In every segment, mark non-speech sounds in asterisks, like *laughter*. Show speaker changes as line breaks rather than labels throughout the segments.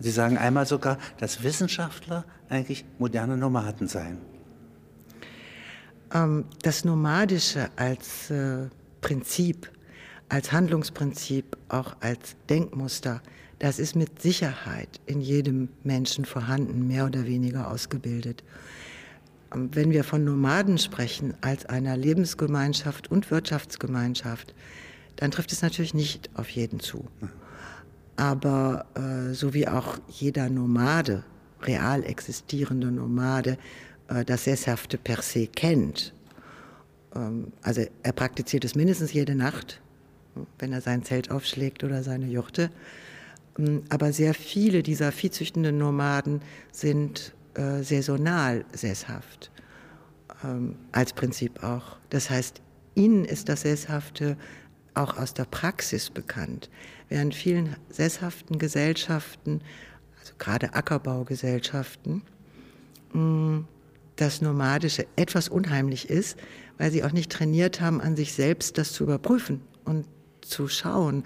Sie sagen einmal sogar, dass Wissenschaftler eigentlich moderne Nomaden seien.
Ähm, das Nomadische als äh, Prinzip, als Handlungsprinzip, auch als Denkmuster, das ist mit Sicherheit in jedem Menschen vorhanden, mehr oder weniger ausgebildet. Ähm, wenn wir von Nomaden sprechen, als einer Lebensgemeinschaft und Wirtschaftsgemeinschaft, dann trifft es natürlich nicht auf jeden zu. Aber äh, so wie auch jeder Nomade, real existierende Nomade, äh, das Sesshafte per se kennt, ähm, also er praktiziert es mindestens jede Nacht, wenn er sein Zelt aufschlägt oder seine Juchte. Ähm, aber sehr viele dieser viehzüchtenden Nomaden sind äh, saisonal sesshaft, ähm, als Prinzip auch. Das heißt, ihnen ist das Sesshafte auch aus der Praxis bekannt. Während vielen sesshaften Gesellschaften, also gerade Ackerbaugesellschaften, mm, das Nomadische etwas unheimlich ist, weil sie auch nicht trainiert haben, an sich selbst das zu überprüfen und zu schauen,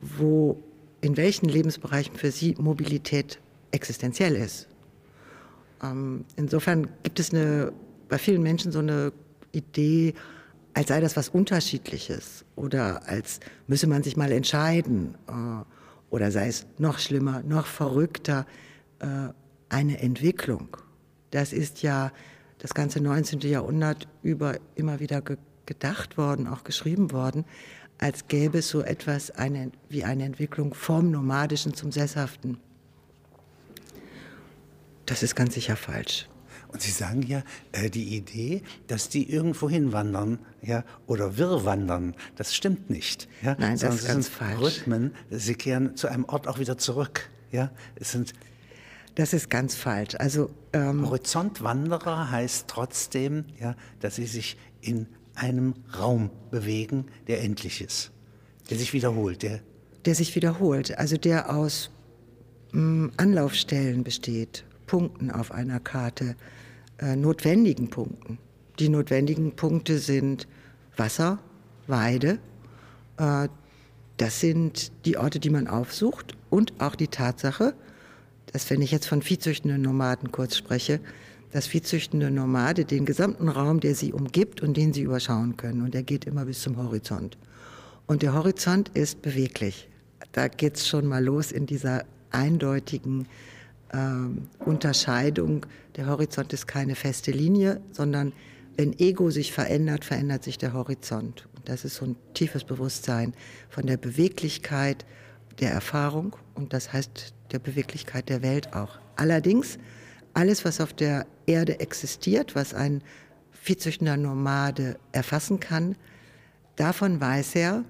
wo, in welchen Lebensbereichen für sie Mobilität existenziell ist. Ähm, insofern gibt es eine, bei vielen Menschen so eine Idee, als sei das was Unterschiedliches oder als müsse man sich mal entscheiden äh, oder sei es noch schlimmer, noch verrückter, äh, eine Entwicklung. Das ist ja das ganze 19. Jahrhundert über immer wieder ge gedacht worden, auch geschrieben worden, als gäbe es so etwas eine, wie eine Entwicklung vom Nomadischen zum Sesshaften. Das ist ganz sicher falsch.
Und Sie sagen ja, äh, die Idee, dass die irgendwo hinwandern, ja, oder wirrwandern, das stimmt nicht. Ja?
Nein, das ist ganz
falsch. Rhythmen, sie kehren zu einem Ort auch wieder zurück. Ja, es sind
das ist ganz falsch. Also
ähm, Horizontwanderer heißt trotzdem, ja, dass sie sich in einem Raum bewegen, der endlich ist, der sich wiederholt, der
der sich wiederholt, also der aus mh, mm, Anlaufstellen besteht, Punkten auf einer Karte, notwendigen Punkten. Die notwendigen Punkte sind Wasser, Weide, äh, das sind die Orte, die man aufsucht und auch die Tatsache, dass wenn ich jetzt von viehzüchtenden Nomaden kurz spreche, dass viehzüchtende Nomade den gesamten Raum, der sie umgibt und den sie überschauen können, und der geht immer bis zum Horizont. Und der Horizont ist beweglich. Da geht's schon mal los in dieser eindeutigen ähm, Unterscheidung. Der Horizont ist keine feste Linie, sondern wenn Ego sich verändert, verändert sich der Horizont. Und das ist so ein tiefes Bewusstsein von der Beweglichkeit der Erfahrung und das heißt der Beweglichkeit der Welt auch. Allerdings, alles, was auf der Erde existiert, was ein viehzüchtender Nomade erfassen kann, davon weiß er,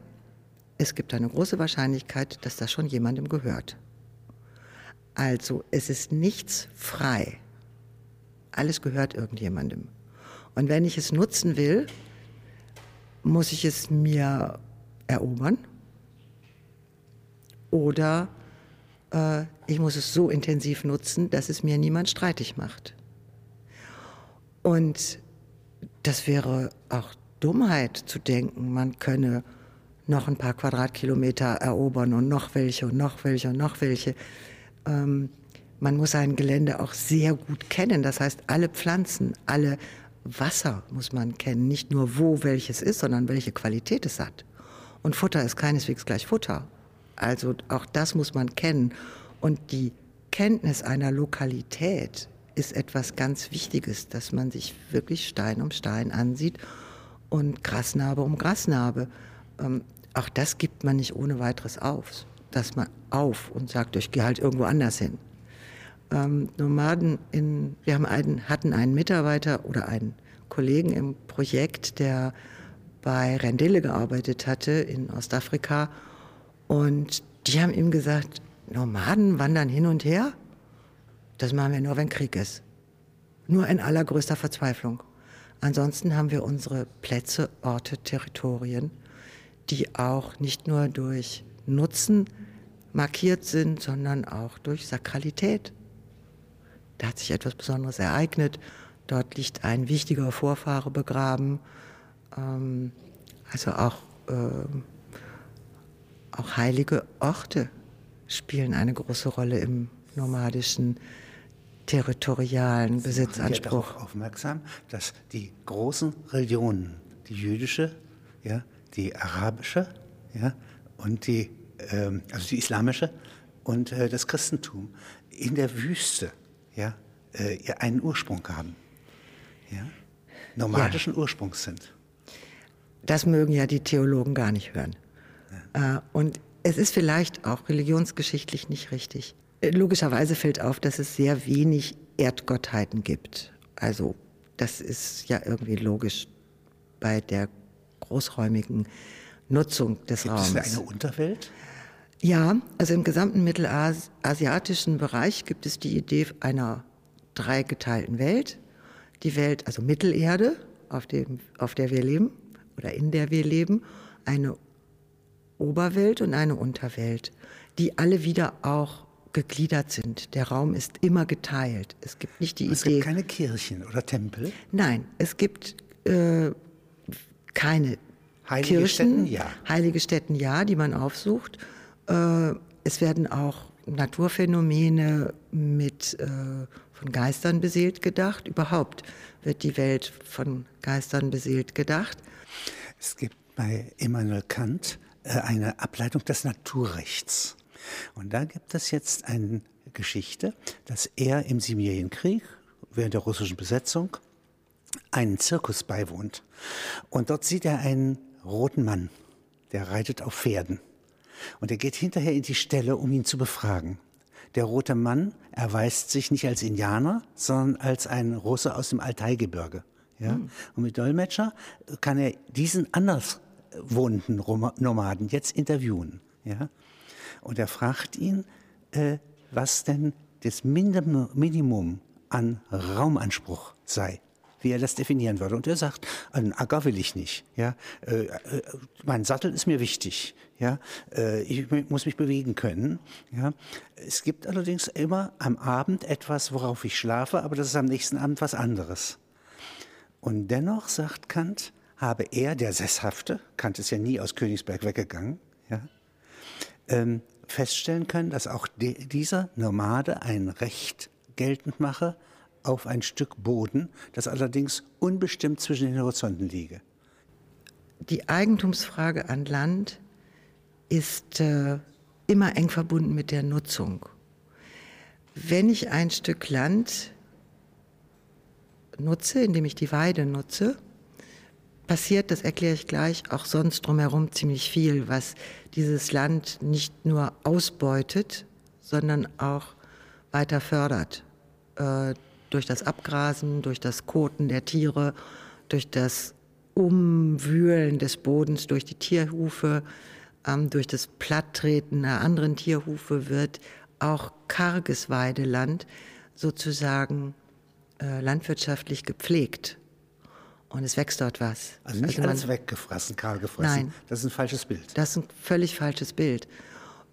es gibt eine große Wahrscheinlichkeit, dass das schon jemandem gehört. Also es ist nichts frei. Alles gehört irgendjemandem. Und wenn ich es nutzen will, muss ich es mir erobern oder äh, ich muss es so intensiv nutzen, dass es mir niemand streitig macht. Und das wäre auch Dummheit zu denken, man könne noch ein paar Quadratkilometer erobern und noch welche und noch welche und noch welche ähm, man muss ein Gelände auch sehr gut kennen. Das heißt, alle Pflanzen, alle Wasser muss man kennen. Nicht nur wo welches ist, sondern welche Qualität es hat. Und Futter ist keineswegs gleich Futter. Also auch das muss man kennen. Und die Kenntnis einer Lokalität ist etwas ganz Wichtiges, dass man sich wirklich Stein um Stein ansieht und Grasnarbe um Grasnarbe. Ähm, auch das gibt man nicht ohne weiteres auf dass man auf und sagt, ich gehe halt irgendwo anders hin. Ähm, Nomaden in, wir haben einen, hatten einen Mitarbeiter oder einen Kollegen im Projekt, der bei Rendille gearbeitet hatte in Ostafrika und die haben ihm gesagt, Nomaden wandern hin und her? Das machen wir nur, wenn Krieg ist. Nur in allergrößter Verzweiflung. Ansonsten haben wir unsere Plätze, Orte, Territorien, die auch nicht nur durch Nutzen markiert sind, sondern auch durch Sakralität. Da hat sich etwas Besonderes ereignet. Dort liegt ein wichtiger Vorfahre begraben. Ähm, also auch, äh, auch heilige Orte spielen eine große Rolle im nomadischen territorialen
Ich
Besitzanspruch.
darauf aufmerksam, dass die großen Religionen, die jüdische, ja, die arabische, ja, und die, ähm, also die islamische und äh, das Christentum in der Wüste, ja, äh, einen Ursprung haben, ja, nomadischen ja. Ursprungs sind.
Das mögen ja die Theologen gar nicht hören. Ja. Äh, und es ist vielleicht auch religionsgeschichtlich nicht richtig. Logischerweise fällt auf, dass es sehr wenig Erdgottheiten gibt. Also das ist ja irgendwie logisch bei der großräumigen Nutzung des
gibt
Raums.
Gibt es eine Unterwelt?
Ja, also im gesamten mittelasiatischen Bereich gibt es die Idee einer dreigeteilten Welt. Die Welt, also Mittelerde, auf, dem, auf der wir leben oder in der wir leben, eine Oberwelt und eine Unterwelt, die alle wieder auch gegliedert sind. Der Raum ist immer geteilt. Es gibt nicht die
es
Idee.
Es gibt keine Kirchen oder Tempel?
Nein, es gibt äh, keine
Heilige
Kirchen.
Stätten, ja.
Heilige Stätten, ja, die man aufsucht. Äh, es werden auch Naturphänomene mit äh, von Geistern beseelt gedacht. Überhaupt wird die Welt von Geistern beseelt gedacht.
Es gibt bei Immanuel Kant äh, eine Ableitung des Naturrechts. Und da gibt es jetzt eine Geschichte, dass er im Sibirienkrieg während der russischen Besetzung einen Zirkus beiwohnt. Und dort sieht er einen roten Mann, der reitet auf Pferden. Und er geht hinterher in die Stelle, um ihn zu befragen. Der rote Mann erweist sich nicht als Indianer, sondern als ein Russe aus dem Altaigebirge. Ja? Mhm. Und mit Dolmetscher kann er diesen anders wohnenden Nomaden jetzt interviewen. Ja? Und er fragt ihn, äh, was denn das Minimum an Raumanspruch sei wie er das definieren würde. Und er sagt, einen Acker will ich nicht. Ja, äh, äh, mein Sattel ist mir wichtig. Ja, äh, ich muss mich bewegen können. Ja, es gibt allerdings immer am Abend etwas, worauf ich schlafe, aber das ist am nächsten Abend was anderes. Und dennoch sagt Kant, habe er, der Sesshafte, Kant ist ja nie aus Königsberg weggegangen, ja, ähm, feststellen können, dass auch de, dieser Nomade ein Recht geltend mache auf ein Stück Boden, das allerdings unbestimmt zwischen den Horizonten liege.
Die Eigentumsfrage an Land ist äh, immer eng verbunden mit der Nutzung. Wenn ich ein Stück Land nutze, indem ich die Weide nutze, passiert, das erkläre ich gleich, auch sonst drumherum ziemlich viel, was dieses Land nicht nur ausbeutet, sondern auch weiter fördert. Äh, durch das Abgrasen, durch das Koten der Tiere, durch das Umwühlen des Bodens, durch die Tierhufe, ähm, durch das Platttreten der anderen Tierhufe wird auch karges Weideland sozusagen äh, landwirtschaftlich gepflegt. Und es wächst dort was.
Also nicht also man, alles weggefressen, kahl gefressen.
Nein.
Das ist ein falsches Bild.
Das ist ein völlig falsches Bild.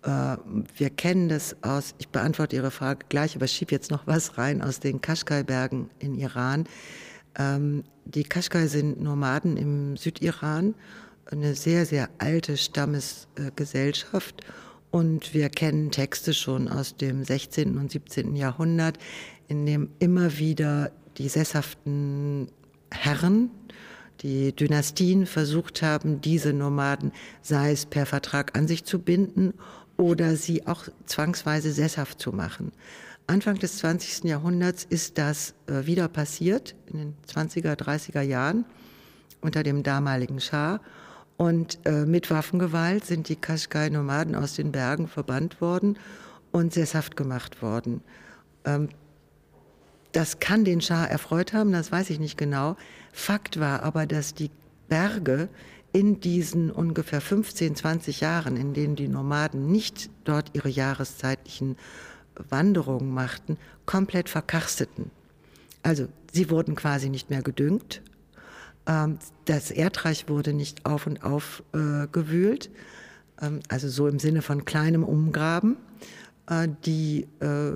Äh, wir kennen das aus, ich beantworte Ihre Frage gleich, aber schiebe jetzt noch was rein aus den Kaschkai-Bergen in Iran. Ähm, die Kaschkai sind Nomaden im Südiran, eine sehr, sehr alte Stammesgesellschaft. Und wir kennen Texte schon aus dem 16. und 17. Jahrhundert, in dem immer wieder die sesshaften Herren, die Dynastien versucht haben, diese Nomaden, sei es per Vertrag an sich zu binden oder sie auch zwangsweise sesshaft zu machen. Anfang des 20. Jahrhunderts ist das äh, wieder passiert, in den 20er, 30er Jahren unter dem damaligen Schah. Und äh, mit Waffengewalt sind die Kaschkai-Nomaden aus den Bergen verbannt worden und sesshaft gemacht worden. Ähm, das kann den Schah erfreut haben, das weiß ich nicht genau. Fakt war aber, dass die Berge in diesen ungefähr 15, 20 Jahren, in denen die Nomaden nicht dort ihre jahreszeitlichen Wanderungen machten, komplett verkarsteten. Also sie wurden quasi nicht mehr gedüngt. Ähm, das Erdreich wurde nicht auf und auf äh, gewühlt, ähm, also so im Sinne von kleinem Umgraben. Äh, die, äh,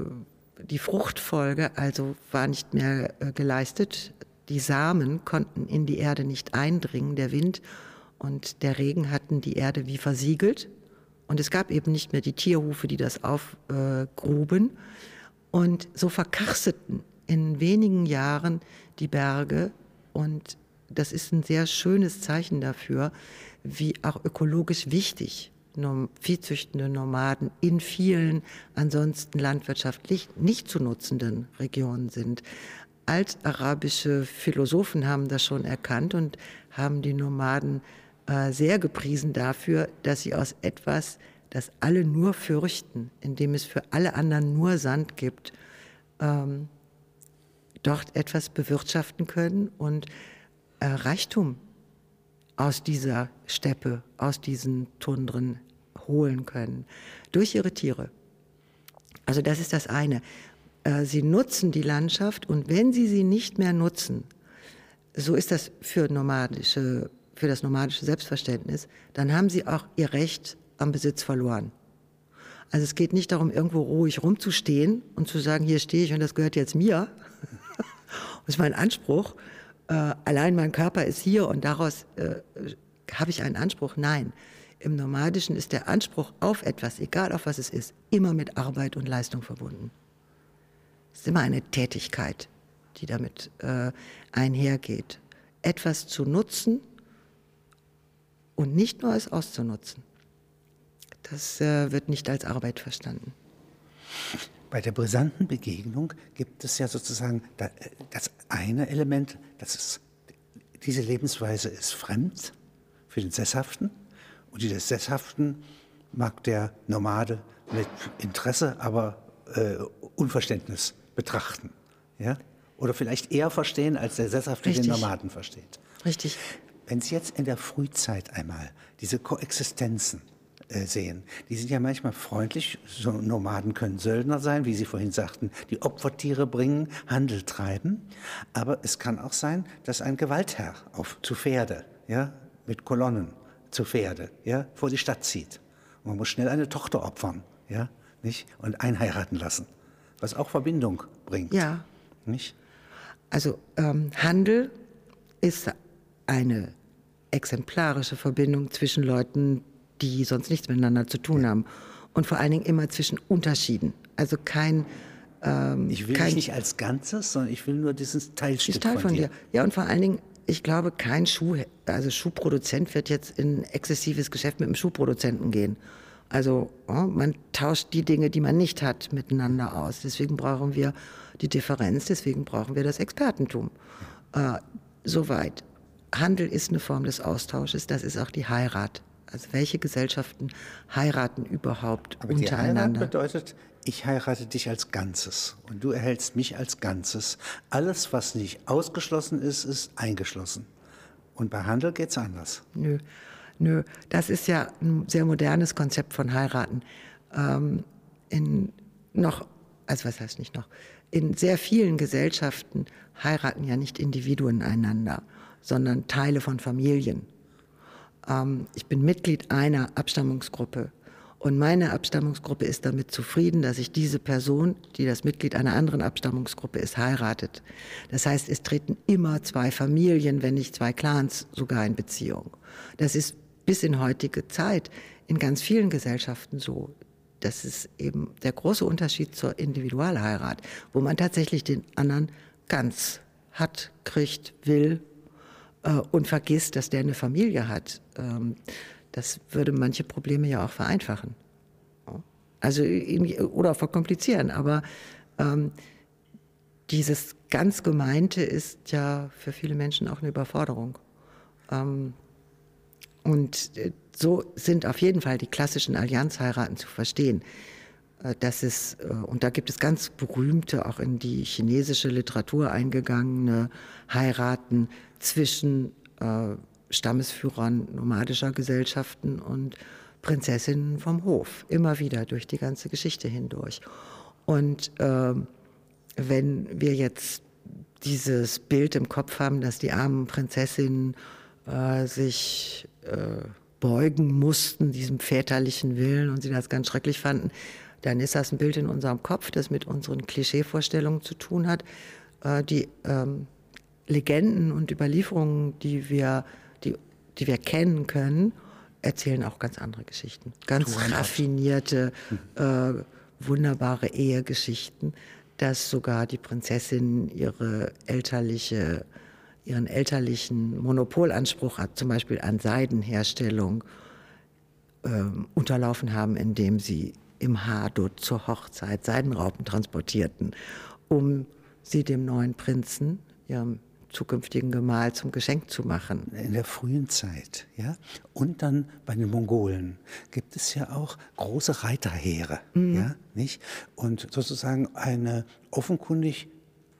die Fruchtfolge also war nicht mehr geleistet. Die Samen konnten in die Erde nicht eindringen. Der Wind und der Regen hatten die Erde wie versiegelt. Und es gab eben nicht mehr die Tierhufe, die das aufgruben. Und so verkarsteten in wenigen Jahren die Berge und das ist ein sehr schönes Zeichen dafür, wie auch ökologisch wichtig viehzüchtende Nomaden in vielen ansonsten landwirtschaftlich nicht zu nutzenden Regionen sind. Altarabische Philosophen haben das schon erkannt und haben die Nomaden äh, sehr gepriesen dafür, dass sie aus etwas, das alle nur fürchten, indem es für alle anderen nur Sand gibt, ähm, dort etwas bewirtschaften können und äh, Reichtum aus dieser Steppe, aus diesen Tundren holen können. Durch ihre Tiere. Also das ist das eine. Äh, sie nutzen die Landschaft und wenn sie sie nicht mehr nutzen, so ist das für, nomadische, für das nomadische Selbstverständnis, dann haben sie auch ihr Recht am Besitz verloren. Also es geht nicht darum, irgendwo ruhig rumzustehen und zu sagen, hier stehe ich und das gehört jetzt mir. *laughs* das ist mein Anspruch. Äh, allein mein Körper ist hier und daraus äh, habe ich einen Anspruch. Nein, im Nomadischen ist der Anspruch auf etwas, egal auf was es ist, immer mit Arbeit und Leistung verbunden. Es ist immer eine Tätigkeit, die damit äh, einhergeht. Etwas zu nutzen und nicht nur es auszunutzen. Das äh, wird nicht als Arbeit verstanden.
Bei der brisanten Begegnung gibt es ja sozusagen das eine Element, das ist, diese Lebensweise ist fremd für den Sesshaften und die des Sesshaften mag der Nomade mit Interesse, aber äh, Unverständnis betrachten. Ja? Oder vielleicht eher verstehen, als der Sesshafte Richtig. den Nomaden versteht.
Richtig.
Wenn Sie jetzt in der Frühzeit einmal diese Koexistenzen äh, sehen. Die sind ja manchmal freundlich. So Nomaden können Söldner sein, wie Sie vorhin sagten, die Opfertiere bringen, Handel treiben. Aber es kann auch sein, dass ein Gewaltherr auf, zu Pferde, ja, mit Kolonnen zu Pferde, ja, vor die Stadt zieht. Und man muss schnell eine Tochter opfern, ja, nicht? Und einheiraten lassen. Was auch Verbindung bringt.
Ja.
Nicht?
Also ähm, Handel ist eine exemplarische Verbindung zwischen Leuten, die sonst nichts miteinander zu tun haben. Und vor allen Dingen immer zwischen Unterschieden. Also kein.
Ähm, ich will kein, dich nicht als Ganzes, sondern ich will nur dieses Teilstück
Teil von, von dir. dir. Ja, und vor allen Dingen, ich glaube, kein Schuh, also Schuhproduzent wird jetzt in exzessives Geschäft mit einem Schuhproduzenten gehen. Also oh, man tauscht die Dinge, die man nicht hat, miteinander aus. Deswegen brauchen wir die Differenz, deswegen brauchen wir das Expertentum. Äh, soweit. Handel ist eine Form des Austausches, das ist auch die Heirat. Also welche Gesellschaften heiraten überhaupt
Aber untereinander? Die Heirat bedeutet, ich heirate dich als Ganzes und du erhältst mich als Ganzes. Alles, was nicht ausgeschlossen ist, ist eingeschlossen. Und bei Handel geht es anders.
Nö, nö. Das ist ja ein sehr modernes Konzept von heiraten. Ähm, in noch, also was heißt nicht noch? In sehr vielen Gesellschaften heiraten ja nicht Individuen einander, sondern Teile von Familien ähm, ich bin Mitglied einer Abstammungsgruppe. Und meine Abstammungsgruppe ist damit zufrieden, dass sich diese Person, die das Mitglied einer anderen Abstammungsgruppe ist, heiratet. Das heißt, es treten immer zwei Familien, wenn nicht zwei Clans sogar in Beziehung. Das ist bis in heutige Zeit in ganz vielen Gesellschaften so. Das ist eben der große Unterschied zur Individualheirat, wo man tatsächlich den anderen ganz hat, kriegt, will und vergisst, dass der eine Familie hat. Ähm, das würde manche Probleme ja auch vereinfachen. Also, oder verkomplizieren. Aber ähm, dieses ganz Gemeinte ist ja für viele Menschen auch eine Überforderung. Ähm, und äh, so sind auf jeden Fall die klassischen Allianzheiraten zu verstehen. Äh, das ist, äh, und da gibt es ganz berühmte, auch in die chinesische Literatur eingegangene Heiraten zwischen äh, Stammesführern nomadischer Gesellschaften und Prinzessinnen vom Hof, immer wieder durch die ganze Geschichte hindurch. Und äh, wenn wir jetzt dieses Bild im Kopf haben, dass die armen Prinzessinnen äh, sich beugen mussten, diesem väterlichen Willen, und sie das ganz schrecklich fanden, dann ist das ein Bild in unserem Kopf, das mit unseren Klischeevorstellungen zu tun hat, äh, die ähm, Legenden und Überlieferungen, die wir, die, die wir kennen können, erzählen auch ganz andere Geschichten. Ganz raffinierte, äh, wunderbare Ehegeschichten, dass sogar die Prinzessin ihre elterliche, ihren elterlichen Monopolanspruch hat, zum Beispiel an Seidenherstellung, äh, unterlaufen haben, indem sie im Hado zur Hochzeit Seidenraupen transportierten, um sie dem neuen Prinzen, ihrem zukünftigen Gemahl zum Geschenk zu machen.
In der frühen Zeit, ja. Und dann bei den Mongolen gibt es ja auch große Reiterheere, mhm. ja, nicht? Und sozusagen eine offenkundig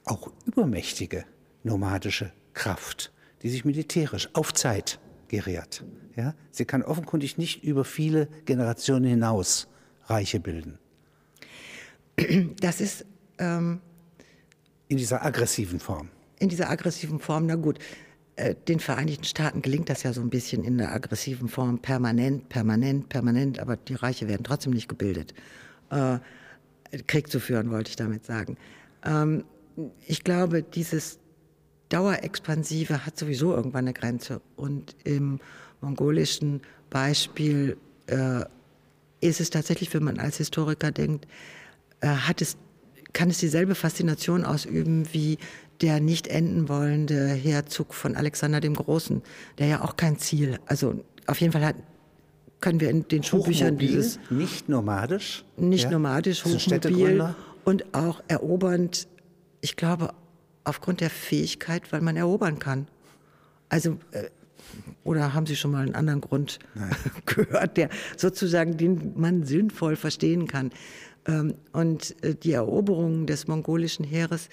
auch übermächtige nomadische Kraft, die sich militärisch auf Zeit geriert. Ja? Sie kann offenkundig nicht über viele Generationen hinaus Reiche bilden.
Das ist ähm,
in dieser aggressiven Form
in dieser aggressiven Form, na gut, äh, den Vereinigten Staaten gelingt das ja so ein bisschen in der aggressiven Form permanent, permanent, permanent, aber die Reiche werden trotzdem nicht gebildet. Äh, Krieg zu führen, wollte ich damit sagen. Ähm, ich glaube, dieses Dauerexpansive hat sowieso irgendwann eine Grenze. Und im mongolischen Beispiel äh, ist es tatsächlich, wenn man als Historiker denkt, äh, hat es, kann es dieselbe Faszination ausüben wie der nicht enden wollende Herzog von Alexander dem Großen, der ja auch kein Ziel, also auf jeden Fall hat, können wir in den Schulbüchern dieses
nicht nomadisch,
nicht ja, nomadisch, hochmobil und auch erobernd. Ich glaube aufgrund der Fähigkeit, weil man erobern kann. Also äh, oder haben Sie schon mal einen anderen Grund Nein. *laughs* gehört, der sozusagen den man sinnvoll verstehen kann? Ähm, und äh, die Eroberungen des mongolischen Heeres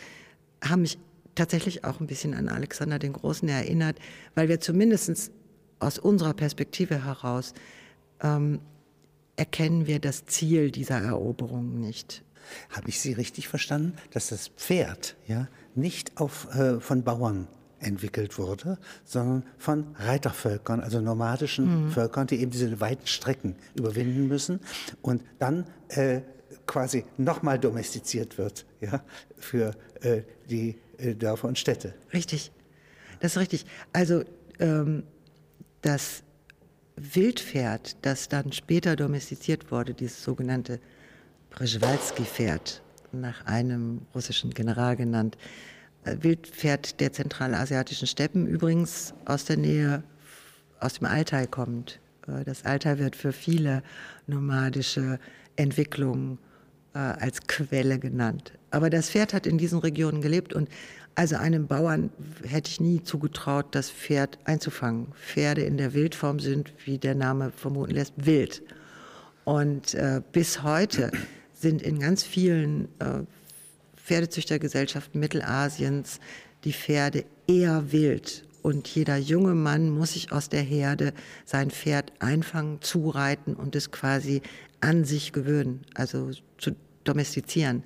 haben mich tatsächlich auch ein bisschen an Alexander den Großen erinnert, weil wir zumindest aus unserer Perspektive heraus ähm, erkennen wir das Ziel dieser Eroberung nicht.
Habe ich Sie richtig verstanden, dass das Pferd ja nicht auf, äh, von Bauern entwickelt wurde, sondern von Reitervölkern, also nomadischen mhm. Völkern, die eben diese weiten Strecken überwinden müssen und dann äh, quasi nochmal domestiziert wird ja, für äh, die äh, Dörfer und Städte.
Richtig, das ist richtig. Also ähm, das Wildpferd, das dann später domestiziert wurde, dieses sogenannte Przewalski-Pferd, nach einem russischen General genannt, Wildpferd der zentralasiatischen Steppen, übrigens aus der Nähe, aus dem Altai kommt. Äh, das Altai wird für viele nomadische Entwicklungen äh, als Quelle genannt. Aber das Pferd hat in diesen Regionen gelebt und also einem Bauern hätte ich nie zugetraut, das Pferd einzufangen. Pferde in der Wildform sind, wie der Name vermuten lässt, wild. Und äh, bis heute sind in ganz vielen äh, Pferdezüchtergesellschaften Mittelasiens die Pferde eher wild. Und jeder junge Mann muss sich aus der Herde sein Pferd einfangen, zureiten und es quasi an sich gewöhnen, also zu domestizieren,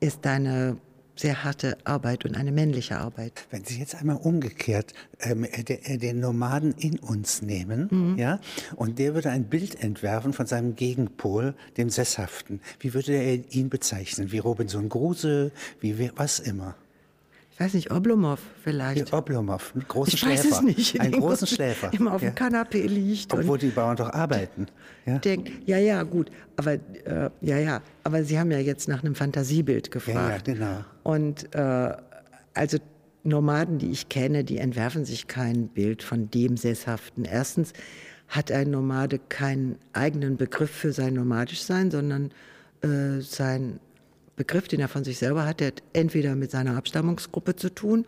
ist eine sehr harte Arbeit und eine männliche Arbeit.
Wenn Sie jetzt einmal umgekehrt ähm, äh, äh, den Nomaden in uns nehmen, mhm. ja, und der würde ein Bild entwerfen von seinem Gegenpol, dem Sesshaften, wie würde er ihn bezeichnen? Wie Robinson Gruse, wie was immer?
Ich weiß nicht, Oblomov vielleicht.
Ja, Oblomov, einen großen
ich
Schläfer.
Weiß es nicht.
Einen *laughs* großen Schläfer.
Immer auf dem ja. Kanapee liegt.
Obwohl die Bauern doch arbeiten.
Ja, denkt, ja, ja, gut. Aber, äh, ja, ja. Aber Sie haben ja jetzt nach einem Fantasiebild gefragt.
Ja, ja genau.
Und äh, also Nomaden, die ich kenne, die entwerfen sich kein Bild von dem Sesshaften. Erstens hat ein Nomade keinen eigenen Begriff für sein Nomadischsein, sondern äh, sein Begriff, den er von sich selber hat, der hat entweder mit seiner Abstammungsgruppe zu tun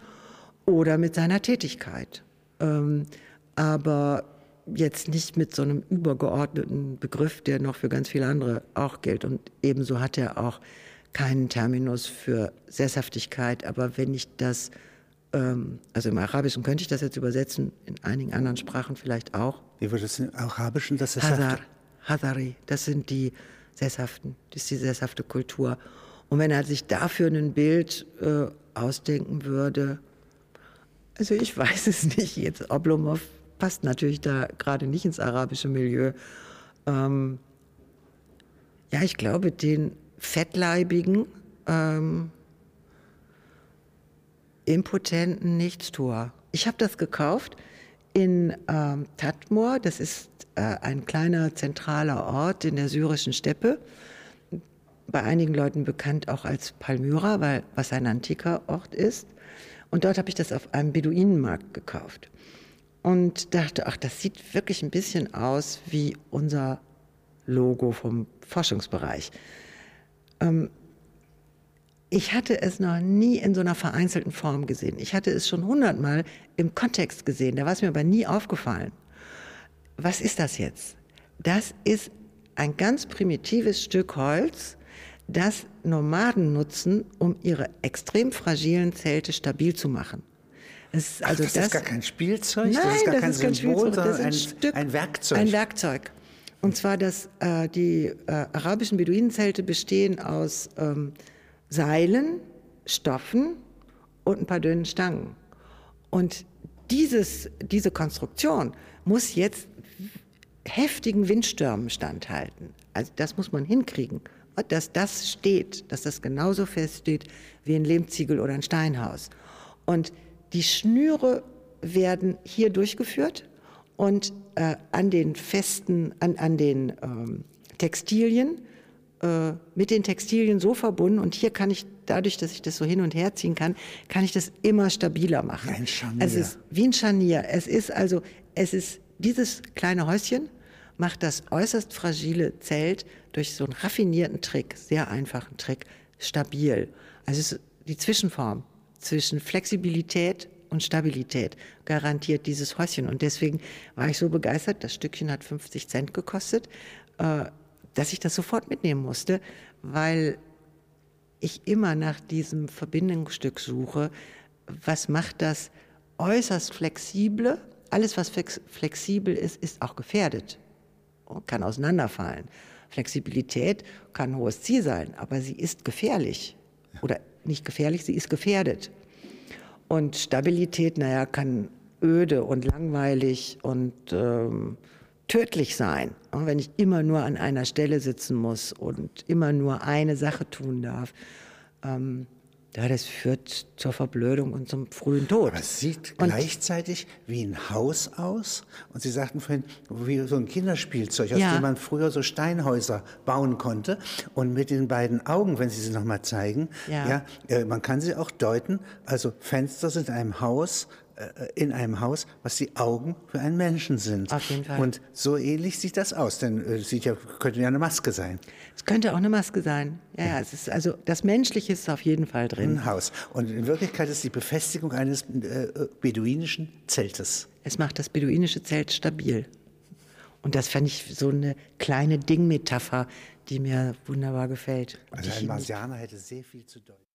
oder mit seiner Tätigkeit. Ähm, aber jetzt nicht mit so einem übergeordneten Begriff, der noch für ganz viele andere auch gilt. Und ebenso hat er auch keinen Terminus für Sesshaftigkeit. Aber wenn ich das, ähm, also im Arabischen könnte ich das jetzt übersetzen, in einigen anderen Sprachen vielleicht auch.
Wie würde es im Arabischen das
Hazar, Hazari, das sind die Sesshaften, das ist die sesshafte Kultur. Und wenn er sich dafür ein Bild äh, ausdenken würde, also ich weiß es nicht jetzt, Oblomov passt natürlich da gerade nicht ins arabische Milieu. Ähm, ja, ich glaube, den fettleibigen, ähm, impotenten Nichtstuer. Ich habe das gekauft in ähm, Tatmor, das ist äh, ein kleiner zentraler Ort in der syrischen Steppe bei einigen Leuten bekannt auch als Palmyra, weil was ein antiker Ort ist. Und dort habe ich das auf einem Beduinenmarkt gekauft und dachte, ach, das sieht wirklich ein bisschen aus wie unser Logo vom Forschungsbereich. Ähm, ich hatte es noch nie in so einer vereinzelten Form gesehen. Ich hatte es schon hundertmal im Kontext gesehen, da war es mir aber nie aufgefallen. Was ist das jetzt? Das ist ein ganz primitives Stück Holz, das Nomaden nutzen, um ihre extrem fragilen Zelte stabil zu machen.
Das, also Ach, das, das, ist gar kein Spielzeug,
nein,
das ist gar
das
kein
ist
Symbol,
sondern
ein,
Stück,
ein, Werkzeug.
Ein Werkzeug. Und zwar, dass äh, die äh, arabischen Beduinenzelte bestehen aus ähm, Seilen, Stoffen und ein paar dünnen Stangen. Und dieses, diese Konstruktion muss jetzt heftigen Windstürmen standhalten. Also das muss man hinkriegen, dass das steht, dass das genauso fest steht wie ein Lehmziegel oder ein Steinhaus. Und die Schnüre werden hier durchgeführt und äh, an den festen, an, an den ähm, Textilien, äh, mit den Textilien so verbunden und hier kann ich, dadurch, dass ich das so hin und her ziehen kann, kann ich das immer stabiler machen.
Ein Scharnier.
Es ist wie ein Scharnier. Es ist also, es ist dieses kleine Häuschen, macht das äußerst fragile Zelt durch so einen raffinierten Trick, sehr einfachen Trick, stabil. Also es ist die Zwischenform zwischen Flexibilität und Stabilität garantiert dieses Häuschen. Und deswegen war ich so begeistert, das Stückchen hat 50 Cent gekostet, äh, dass ich das sofort mitnehmen musste, weil ich immer nach diesem Verbindungsstück suche. Was macht das äußerst flexible? Alles, was flexibel ist, ist auch gefährdet kann auseinanderfallen. Flexibilität kann ein hohes Ziel sein, aber sie ist gefährlich. Oder nicht gefährlich, sie ist gefährdet. Und Stabilität, naja, kann öde und langweilig und ähm, tödlich sein. Wenn ich immer nur an einer Stelle sitzen muss und immer nur eine Sache tun darf. Ähm, ja, das führt zur Verblödung und zum frühen Tod.
Aber es sieht und gleichzeitig wie ein Haus aus. Und Sie sagten vorhin, wie so ein Kinderspielzeug, aus ja. dem man früher so Steinhäuser bauen konnte. Und mit den beiden Augen, wenn Sie sie nochmal zeigen, ja. ja äh, man kann sie auch deuten. Also Fenster sind in einem Haus, in einem Haus, was die Augen für einen Menschen sind.
Auf jeden Fall.
Und so ähnlich sieht das aus, denn äh, sieht ja, könnte ja eine Maske sein.
Es könnte auch eine Maske sein. Ja, ja, es ist also das Menschliche ist auf jeden Fall drin.
Ein Haus. Und in Wirklichkeit ist die Befestigung eines äh, beduinischen Zeltes.
Es macht das beduinische Zelt stabil. Und das fand ich so eine kleine Dingmetapher, die mir wunderbar gefällt.
Also ein Marsianer hätte sehr viel zu deuten.